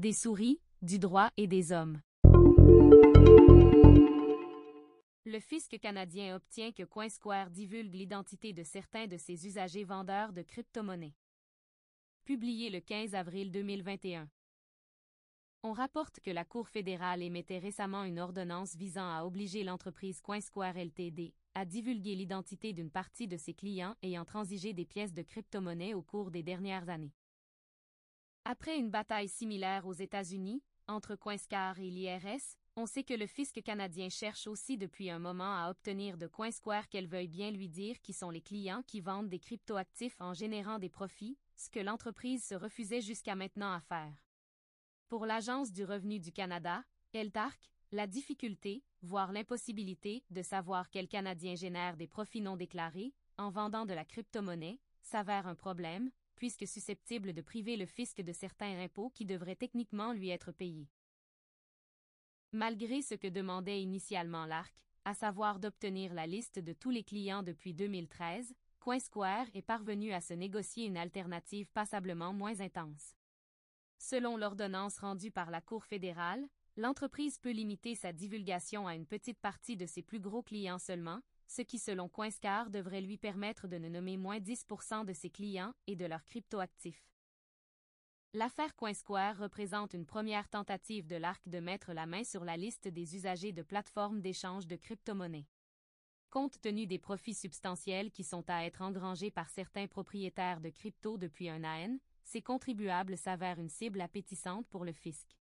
des souris, du droit et des hommes. Le fisc canadien obtient que CoinSquare divulgue l'identité de certains de ses usagers vendeurs de crypto-monnaies. Publié le 15 avril 2021. On rapporte que la Cour fédérale émettait récemment une ordonnance visant à obliger l'entreprise CoinSquare Ltd à divulguer l'identité d'une partie de ses clients ayant transigé des pièces de crypto-monnaie au cours des dernières années. Après une bataille similaire aux États-Unis, entre CoinSquare et l'IRS, on sait que le fisc canadien cherche aussi depuis un moment à obtenir de CoinSquare qu'elle veuille bien lui dire qui sont les clients qui vendent des cryptoactifs en générant des profits, ce que l'entreprise se refusait jusqu'à maintenant à faire. Pour l'Agence du revenu du Canada, ELTARC, la difficulté, voire l'impossibilité, de savoir quel Canadien génère des profits non déclarés, en vendant de la crypto-monnaie, s'avère un problème, puisque susceptible de priver le fisc de certains impôts qui devraient techniquement lui être payés. Malgré ce que demandait initialement l'ARC, à savoir d'obtenir la liste de tous les clients depuis 2013, CoinSquare est parvenu à se négocier une alternative passablement moins intense. Selon l'ordonnance rendue par la Cour fédérale, l'entreprise peut limiter sa divulgation à une petite partie de ses plus gros clients seulement, ce qui selon CoinScar devrait lui permettre de ne nommer moins 10% de ses clients et de leurs cryptoactifs. L'affaire CoinSquare représente une première tentative de l'ARC de mettre la main sur la liste des usagers de plateformes d'échange de crypto-monnaies. Compte tenu des profits substantiels qui sont à être engrangés par certains propriétaires de crypto depuis un AN, ces contribuables s'avèrent une cible appétissante pour le fisc.